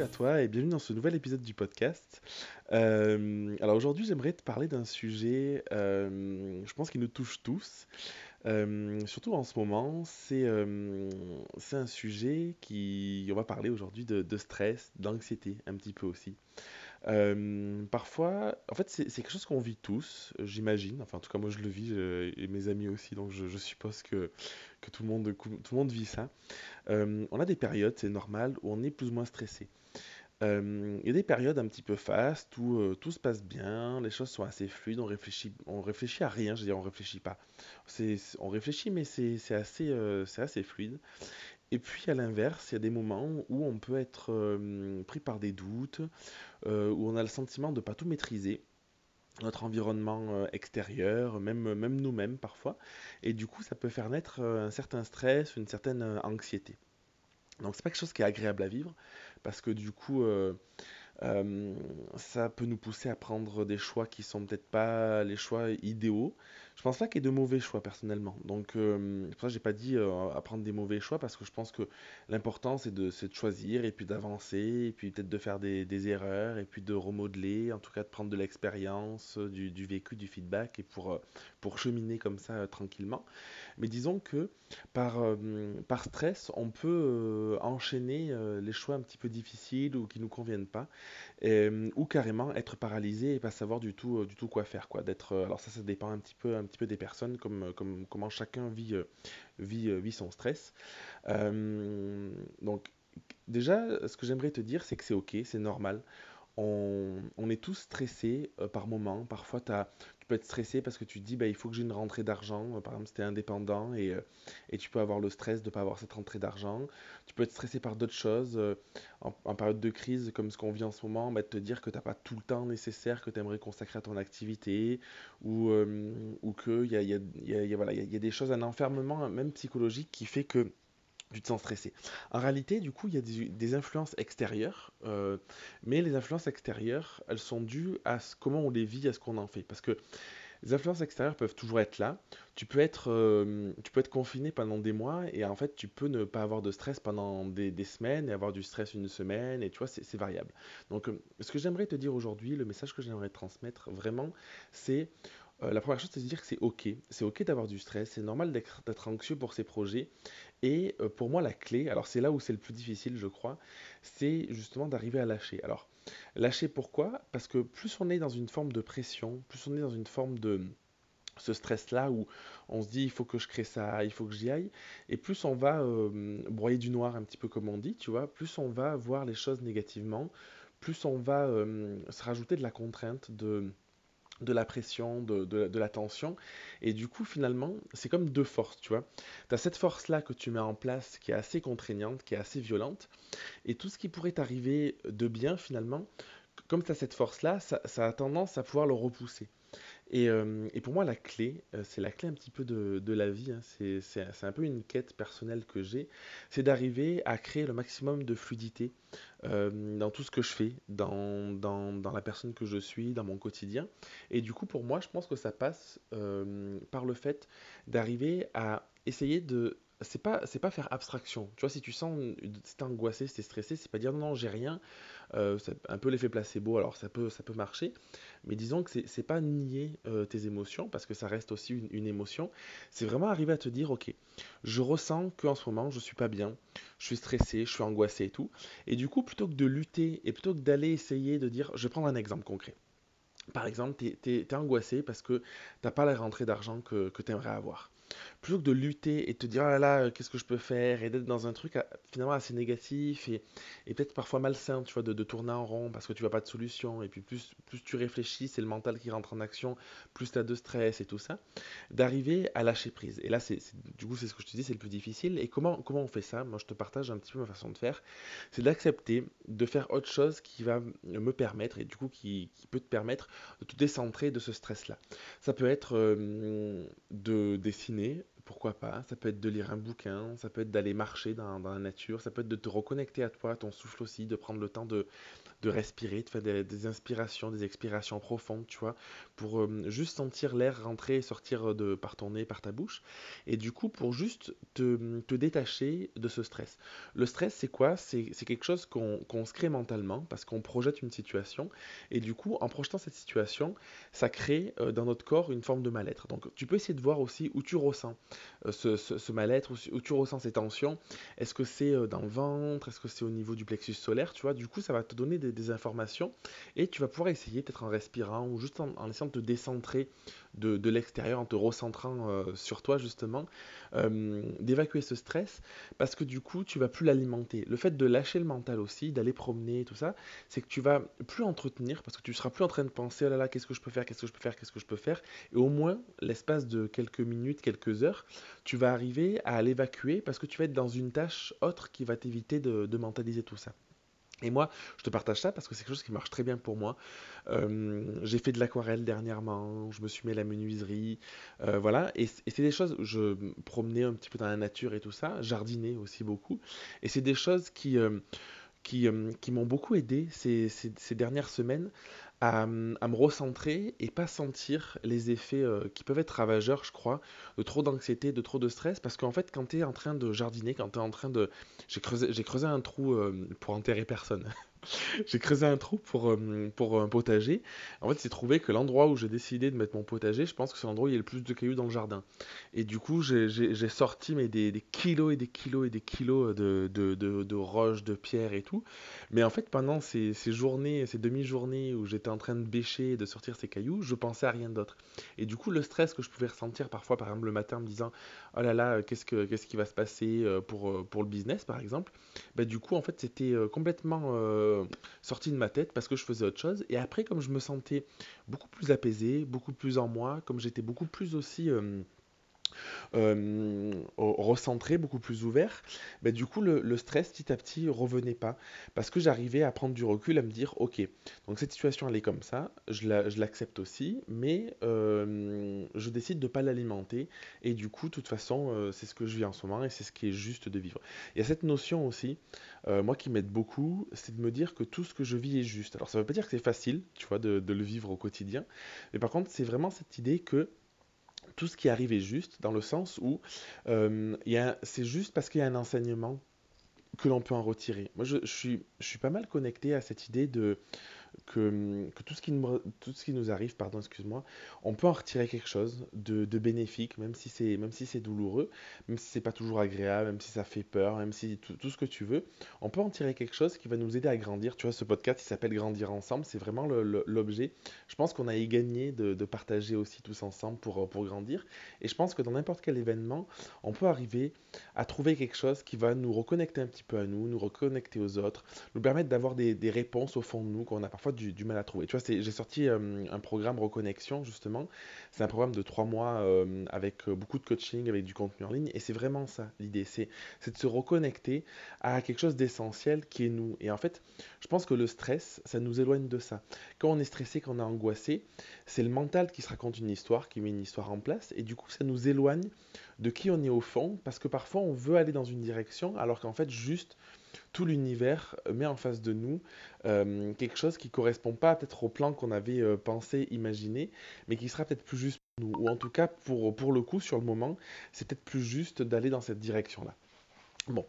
salut à toi et bienvenue dans ce nouvel épisode du podcast. Euh, alors aujourd'hui j'aimerais te parler d'un sujet, euh, je pense qui nous touche tous, euh, surtout en ce moment, c'est un sujet qui, on va parler aujourd'hui de, stress, d'anxiété un petit peu aussi. Parfois, en fait, c'est quelque chose qu'on vit tous, j'imagine. Enfin, en tout cas, moi, je le vis et mes amis aussi, donc je, je suppose que, que tout le monde, tout le monde vit ça. On a des périodes, c'est normal, où on est plus ou moins stressé. Euh, il y a des périodes un petit peu fastes où euh, tout se passe bien, les choses sont assez fluides, on réfléchit, à rien, je veux dire, on réfléchit pas. On réfléchit, mais c'est c'est assez, euh, c'est assez fluide. Et puis à l'inverse, il y a des moments où on peut être pris par des doutes, où on a le sentiment de ne pas tout maîtriser, notre environnement extérieur, même, même nous-mêmes parfois. Et du coup, ça peut faire naître un certain stress, une certaine anxiété. Donc c'est pas quelque chose qui est agréable à vivre, parce que du coup, euh, euh, ça peut nous pousser à prendre des choix qui sont peut-être pas les choix idéaux. Je pense pas qu'il y ait de mauvais choix personnellement. Donc euh, c'est ça j'ai pas dit euh, à prendre des mauvais choix parce que je pense que l'important c'est de, choisir et puis d'avancer et puis peut-être de faire des, erreurs et puis de remodeler, en tout cas de prendre de l'expérience, euh, du, vécu, du feedback et pour, euh, pour cheminer comme ça euh, tranquillement. Mais disons que par, par stress, on peut enchaîner les choix un petit peu difficiles ou qui nous conviennent pas euh, ou carrément être paralysé et pas savoir du tout, du tout quoi faire, quoi. D'être, alors ça, ça dépend un petit peu, un petit peu des personnes, comme, euh, comme comment chacun vit, euh, vit, euh, vit son stress. Donc déjà, ce que j'aimerais te dire, c'est que c'est ok, c'est normal. On, on est tous stressés euh, par moment. Parfois, tu peux être stressé parce que tu te dis, bah, il faut que j'ai une rentrée d'argent. Euh, Par exemple, si tu es indépendant et, euh, et tu peux avoir le stress de ne pas avoir cette rentrée d'argent. Tu peux être stressé par d'autres choses. en, période de crise, comme ce qu'on vit en ce moment, bah, te dire que tu n'as pas tout le temps nécessaire que tu aimerais consacrer à ton activité ou, ou qu'il y a, y a- y a- voilà, y a des choses, un enfermement, même psychologique, qui fait que tu te sens stressé. En réalité, du coup, il y a des, influences extérieures, euh, mais les influences extérieures, elles sont dues à comment on les vit, à ce qu'on en fait. Parce que les influences extérieures peuvent toujours être là. Tu peux être, euh, confiné pendant des mois et en fait, tu peux ne pas avoir de stress pendant des, semaines et avoir du stress une semaine et tu vois, c'est variable. Donc, euh, ce que j'aimerais te dire aujourd'hui, le message que j'aimerais transmettre vraiment, c'est la première chose, c'est de dire que c'est ok. C'est ok d'avoir du stress, c'est normal d'être anxieux pour ces projets. Et euh, pour moi, la clé, alors c'est là où c'est le plus difficile, je crois, c'est justement d'arriver à lâcher. Alors, lâcher pourquoi? Parce que plus on est dans une forme de pression, plus on est dans une forme de ce stress-là où on se dit il faut que je crée ça, il faut que j'y aille, et plus on va euh, broyer du noir un petit peu comme on dit, tu vois, plus on va voir les choses négativement, plus on va euh, se rajouter de la contrainte, de de la pression, de, de, la tension. Et du coup, finalement, c'est comme deux forces, tu vois. Tu as cette force-là que tu mets en place qui est assez contraignante, qui est assez violente. Et tout ce qui pourrait t'arriver de bien, finalement, comme tu as cette force-là, ça a tendance à pouvoir le repousser. Et, euh, et pour moi, la clé, euh, c'est la clé un petit peu de, la vie, hein, c'est, un peu une quête personnelle que j'ai, c'est d'arriver à créer le maximum de fluidité euh, dans tout ce que je fais, dans, la personne que je suis, dans mon quotidien. Et du coup, pour moi, je pense que ça passe par le fait d'arriver à essayer de... C'est pas, c'est pas faire abstraction. Tu vois, si tu sens, si t'es angoissé, si t'es stressé, c'est pas dire non, j'ai rien. Euh, c'est un peu l'effet placebo, alors ça peut, ça peut marcher. Mais disons que c'est pas nier euh, tes émotions, parce que ça reste aussi une, émotion. C'est vraiment arriver à te dire, ok, je ressens qu'en ce moment, je suis pas bien, je suis stressé, je suis angoissé et tout. Et du coup, plutôt que de lutter et plutôt que d'aller essayer de dire, je vais prendre un exemple concret. Par exemple, tu es, angoissé parce que t'as pas la rentrée d'argent que, que tu aimerais avoir. Plutôt que de lutter et te dire, oh là là, euh, qu'est-ce que je peux faire, et d'être dans un truc euh, finalement assez négatif et, et peut-être parfois malsain, tu vois, de, de tourner en rond parce que tu vois pas de solution, et puis plus, plus tu réfléchis, c'est le mental qui rentre en action, plus tu as de stress et tout ça, d'arriver à lâcher prise. Et là, c'est- du coup, c'est ce que je te dis, c'est le plus difficile. Et comment, comment on fait ça? Moi, je te partage un petit peu ma façon de faire. C'est d'accepter de faire autre chose qui va me permettre, et du coup, qui, qui peut te permettre de te décentrer de ce stress-là. Ça peut être euh, de dessiner, pourquoi pourquoi pas. Ça peut être de lire un bouquin, ça peut être d'aller marcher dans, la nature, ça peut être de te reconnecter à toi, à ton souffle aussi, de prendre le temps de, respirer, de faire des, inspirations, des expirations profondes, tu vois, pour euh, juste sentir l'air rentrer et sortir de, par ton nez, par ta bouche. Et du coup, pour juste te, te détacher de ce stress. Le stress, c'est quoi? C'est quelque chose qu'on se crée mentalement parce qu'on projette une situation. Et du coup, en projetant cette situation, ça crée euh, dans notre corps une forme de mal-être. Donc, tu peux essayer de voir aussi où tu ressens euh, ce, mal-être, où, tu ressens ces tensions. Est-ce que c'est dans le ventre Est-ce que c'est au niveau du plexus solaire Tu vois, du coup, ça va te donner des informations et tu vas pouvoir essayer peut-être en respirant ou juste en, essayant de te décentrer de, l'extérieur, en te recentrant euh, sur toi justement, euh, d'évacuer ce stress parce que du coup tu vas plus l'alimenter. Le fait de lâcher le mental aussi, d'aller promener, tout ça, c'est que tu vas plus entretenir parce que tu seras plus en train de penser oh là là qu'est-ce que je peux faire, qu'est-ce que je peux faire, qu'est-ce que je peux faire et au moins l'espace de quelques minutes, quelques heures, tu vas arriver à l'évacuer parce que tu vas être dans une tâche autre qui va t'éviter de mentaliser tout ça. Et moi, je te partage ça parce que c'est quelque chose qui marche très bien pour moi. Euh, j'ai fait de l'aquarelle dernièrement, je me suis mis à la menuiserie, euh, voilà. Et, c'est des choses, je promenais un petit peu dans la nature et tout ça, jardiner aussi beaucoup. Et c'est des choses qui, euh, qui, qui m'ont beaucoup aidé ces, ces, dernières semaines à, me recentrer et pas sentir les effets euh, qui peuvent être ravageurs, je crois, de trop d'anxiété, de trop de stress. Parce qu'en fait, quand tu es en train de jardiner, quand tu es en train de... J'ai creusé, creusé un trou euh, pour enterrer personne. j'ai creusé un trou pour, euh, pour un potager. En fait, c'est trouvé que l'endroit où j'ai décidé de mettre mon potager, je pense que c'est l'endroit où il y a le plus de cailloux dans le jardin. Et du coup, j'ai sorti mais des, kilos et des kilos et des kilos de, de, de, roches, de pierres et tout. Mais en fait, pendant ces, ces journées, ces demi-journées où j'étais en train de bêcher et de sortir ces cailloux, je pensais à rien d'autre. Et du coup, le stress que je pouvais ressentir parfois, par exemple le matin, me disant Oh là là, qu'est-ce, que, qui va se passer euh, pour, euh, pour le business, par exemple, bah, du coup, en fait, c'était complètement sorti de ma tête parce que je faisais autre chose. Et après, comme je me sentais beaucoup plus apaisé, beaucoup plus en moi, comme j'étais beaucoup plus aussi euh, euh, recentré, beaucoup plus ouvert, ben, du coup le, stress petit à petit revenait pas parce que j'arrivais à prendre du recul, à me dire ok, donc cette situation elle est comme ça, je l'accepte aussi, mais euh, je décide de pas l'alimenter et du coup de toute façon euh, c'est ce que je vis en ce moment et c'est ce qui est juste de vivre. Il y a cette notion aussi, moi qui m'aide beaucoup, c'est de me dire que tout ce que je vis est juste. Alors ça veut pas dire que c'est facile, tu vois, de, de le vivre au quotidien, mais par contre c'est vraiment cette idée que tout ce qui arrive est juste, dans le sens où euh, c'est juste parce qu'il y a un enseignement que l'on peut en retirer. Moi, je, suis, je suis pas mal connecté à cette idée de que, tout, ce qui nous, tout ce qui nous arrive, pardon, excuse-moi, on peut en retirer quelque chose de, bénéfique, même si c'est si douloureux, même si c'est pas toujours agréable, même si ça fait peur, même si tout, ce que tu veux, on peut en tirer quelque chose qui va nous aider à grandir. Tu vois, ce podcast, il s'appelle Grandir ensemble, c'est vraiment l'objet. Je pense qu'on a gagné de, partager aussi tous ensemble pour, pour grandir. Et je pense que dans n'importe quel événement, on peut arriver à trouver quelque chose qui va nous reconnecter un petit peu à nous, nous reconnecter aux autres, nous permettre d'avoir des, réponses au fond de nous qu'on n'a pas parfois du, mal à trouver. Tu vois, j'ai sorti euh, un programme Reconnexion, justement. C'est un programme de trois mois euh, avec euh, beaucoup de coaching, avec du contenu en ligne. Et c'est vraiment ça, l'idée. C'est de se reconnecter à quelque chose d'essentiel qui est nous. Et en fait, je pense que le stress, ça nous éloigne de ça. Quand on est stressé, quand on est angoissé, c'est le mental qui se raconte une histoire, qui met une histoire en place. Et du coup, ça nous éloigne de qui on est au fond. Parce que parfois, on veut aller dans une direction, alors qu'en fait, juste tout l'univers met en face de nous euh, quelque chose qui correspond pas peut-être au plan qu'on avait euh, pensé, imaginé, mais qui sera peut-être plus juste pour nous. Ou en tout cas, pour, pour le coup, sur le moment, c'est peut-être plus juste d'aller dans cette direction-là. Bon,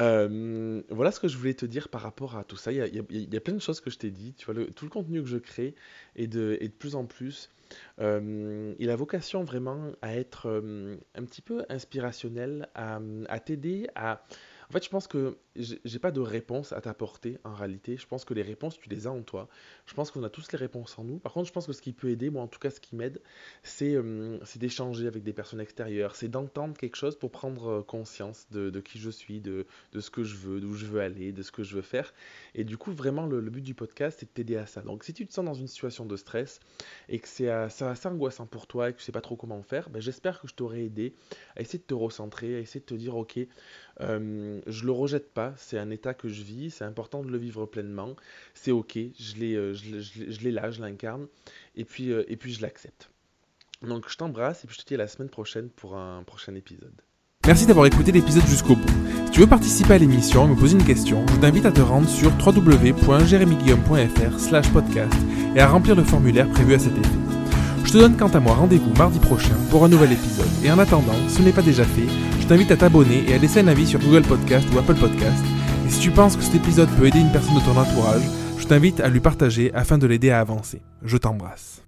euh, voilà ce que je voulais te dire par rapport à tout ça. Il y a, il y a, plein de choses que je t'ai dit. Tu vois, tout le contenu que je crée est de, est de plus en plus. il a vocation vraiment à être un petit peu inspirationnel, à, à t'aider à en fait, je pense que j'ai pas de réponse à t'apporter en réalité. Je pense que les réponses, tu les as en toi. Je pense qu'on a tous les réponses en nous. Par contre, je pense que ce qui peut aider, moi en tout cas, ce qui m'aide, c'est euh, d'échanger avec des personnes extérieures, c'est d'entendre quelque chose pour prendre euh, conscience de, qui je suis, de, de, ce que je veux, d'où je veux aller, de ce que je veux faire. Et du coup, vraiment, le, but du podcast, c'est de t'aider à ça. Donc, si tu te sens dans une situation de stress et que c'est assez angoissant pour toi et que tu sais pas trop comment faire, ben, j'espère que je t'aurai aidé à essayer de te recentrer, à essayer de te dire, ok, euh, je le rejette pas, c'est un état que je vis, c'est important de le vivre pleinement, c'est ok, je l'ai, euh, là, je l'incarne, et puis, euh, et puis je l'accepte. Donc je t'embrasse et puis je te dis à la semaine prochaine pour un prochain épisode. Merci d'avoir écouté l'épisode jusqu'au bout. Si tu veux participer à l'émission et me poser une question, je t'invite à te rendre sur www.jeremyguillaume.fr slash podcast et à remplir le formulaire prévu à cet effet. Je te donne quant à moi rendez-vous mardi prochain pour un nouvel épisode. Et en attendant, si ce n'est pas déjà fait, t'invite à t'abonner et à laisser un avis sur Google Podcast ou Apple Podcast. Et si tu penses que cet épisode peut aider une personne de ton entourage, je t'invite à lui partager afin de l'aider à avancer. Je t'embrasse.